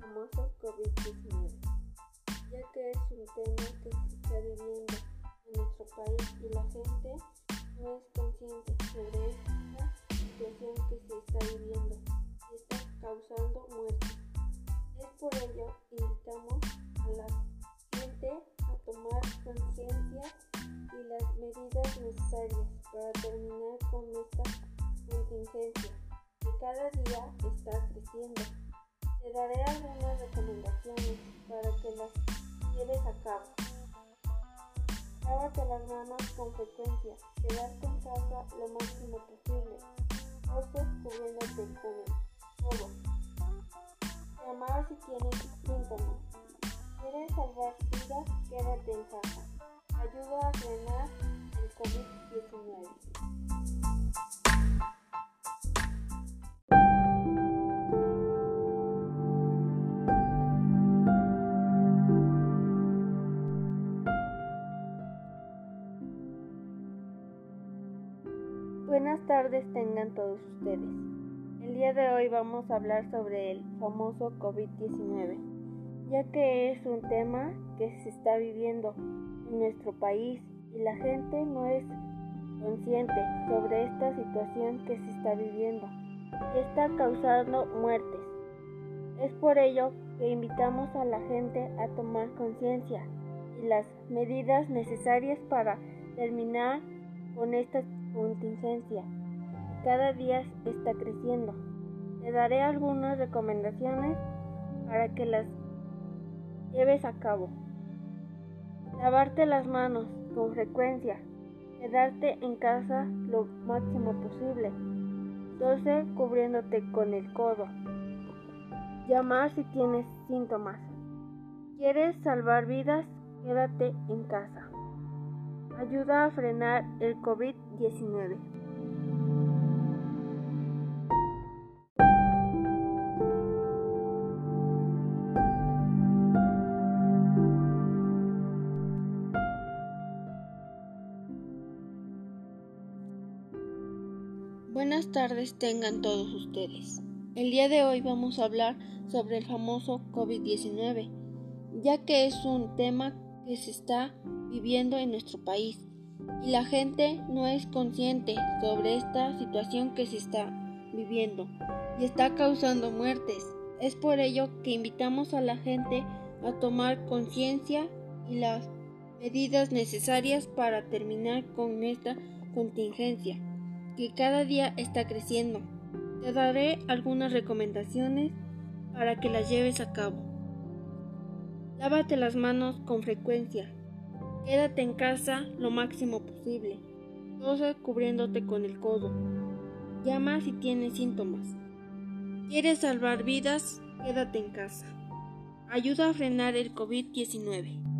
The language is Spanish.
famoso COVID-19, ya que es un tema que se está viviendo en nuestro país y la gente no es consciente sobre esta situación que se está viviendo y está causando muertes. Es por ello invitamos a la gente a tomar conciencia y las medidas necesarias para terminar con esta contingencia cada día está creciendo. Te daré algunas recomendaciones para que las lleves a cabo. Lávate las manos con frecuencia. Quedarte en casa lo máximo posible. Tose cubriéndote con el todo. Llamar si tienes síntomas. ¿Quieres salvar vidas? Quédate en casa. Ayuda a frenar el COVID-19. Buenas tardes tengan todos ustedes. El día de hoy vamos a hablar sobre el famoso COVID-19, ya que es un tema que se está viviendo en nuestro país y la gente no es consciente sobre esta situación que se está viviendo y está causando muertes. Es por ello que invitamos a la gente a tomar conciencia y las medidas necesarias para terminar con esta contingencia cada día está creciendo. Te daré algunas recomendaciones para que las lleves a cabo. Lavarte las manos con frecuencia. Quedarte en casa lo máximo posible. 12. Cubriéndote con el codo. Llamar si tienes síntomas. ¿Quieres salvar vidas? Quédate en casa ayuda a frenar el COVID-19. Buenas tardes tengan todos ustedes. El día de hoy vamos a hablar sobre el famoso COVID-19, ya que es un tema que se está viviendo en nuestro país y la gente no es consciente sobre esta situación que se está viviendo y está causando muertes. Es por ello que invitamos a la gente a tomar conciencia y las medidas necesarias para terminar con esta contingencia que cada día está creciendo. Te daré algunas recomendaciones para que las lleves a cabo. Lávate las manos con frecuencia. Quédate en casa lo máximo posible, tosa cubriéndote con el codo. Llama si tienes síntomas. ¿Quieres salvar vidas? Quédate en casa. Ayuda a frenar el COVID-19.